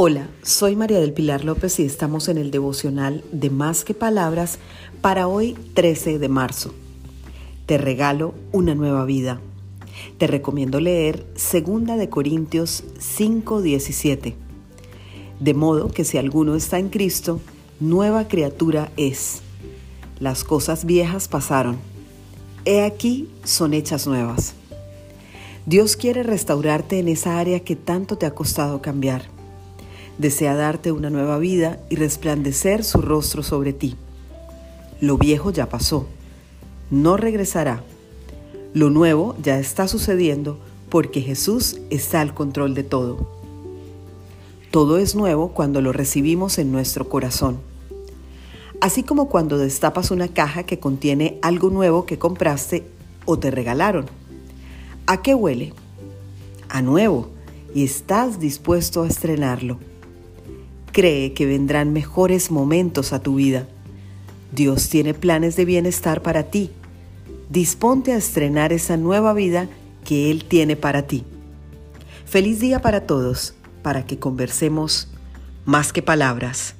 Hola, soy María del Pilar López y estamos en el devocional de Más que Palabras para hoy 13 de marzo. Te regalo una nueva vida. Te recomiendo leer 2 de Corintios 5:17. De modo que si alguno está en Cristo, nueva criatura es. Las cosas viejas pasaron. He aquí son hechas nuevas. Dios quiere restaurarte en esa área que tanto te ha costado cambiar desea darte una nueva vida y resplandecer su rostro sobre ti. Lo viejo ya pasó, no regresará. Lo nuevo ya está sucediendo porque Jesús está al control de todo. Todo es nuevo cuando lo recibimos en nuestro corazón. Así como cuando destapas una caja que contiene algo nuevo que compraste o te regalaron. ¿A qué huele? A nuevo y estás dispuesto a estrenarlo cree que vendrán mejores momentos a tu vida. Dios tiene planes de bienestar para ti. Disponte a estrenar esa nueva vida que Él tiene para ti. Feliz día para todos, para que conversemos más que palabras.